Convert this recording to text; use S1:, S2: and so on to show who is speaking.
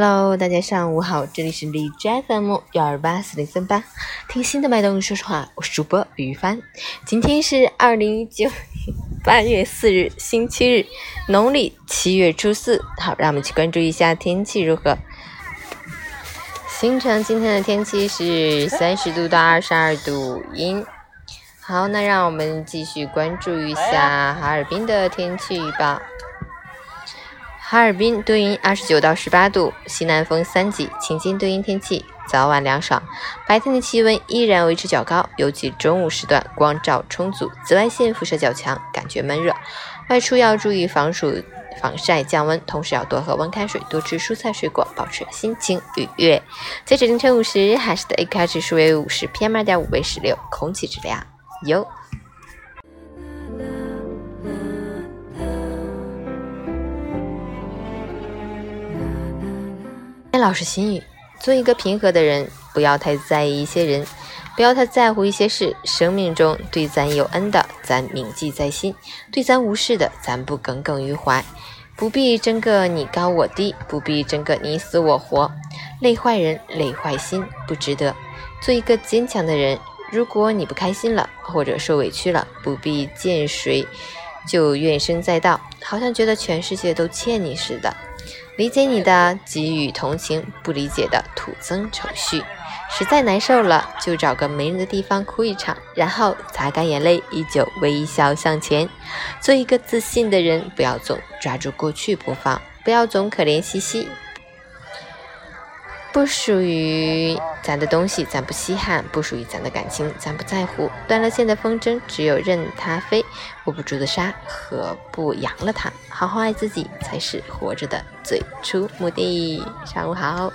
S1: Hello，大家上午好，这里是荔枝 FM 幺二八四零三八，听心的脉动说实话，我是主播于帆。今天是二零一九 八月四日，星期日，农历七月初四。好，让我们去关注一下天气如何。新城今天的天气是三十度到二十二度阴。好，那让我们继续关注一下哈尔滨的天气预报。哈尔滨多云，二十九到十八度，西南风三级，晴间多云天气，早晚凉爽。白天的气温依然维持较高，尤其中午时段光照充足，紫外线辐射较强，感觉闷热。外出要注意防暑、防晒、降温，同时要多喝温开水，多吃蔬菜水果，保持心情愉悦。截止凌晨五时，海市的 AQI 指数为五十，PM 二点五为十六，空气质量优。老师心语：做一个平和的人，不要太在意一些人，不要太在乎一些事。生命中对咱有恩的，咱铭记在心；对咱无事的，咱不耿耿于怀。不必争个你高我低，不必争个你死我活。累坏人，累坏心，不值得。做一个坚强的人。如果你不开心了，或者受委屈了，不必见谁就怨声载道，好像觉得全世界都欠你似的。理解你的给予同情，不理解的徒增愁绪。实在难受了，就找个没人的地方哭一场，然后擦干眼泪，依旧微笑向前。做一个自信的人，不要总抓住过去不放，不要总可怜兮兮。不属于咱的东西，咱不稀罕；不属于咱的感情，咱不在乎。断了线的风筝，只有任它飞；握不住的沙，何不扬了它？好好爱自己，才是活着的最初目的。上午好。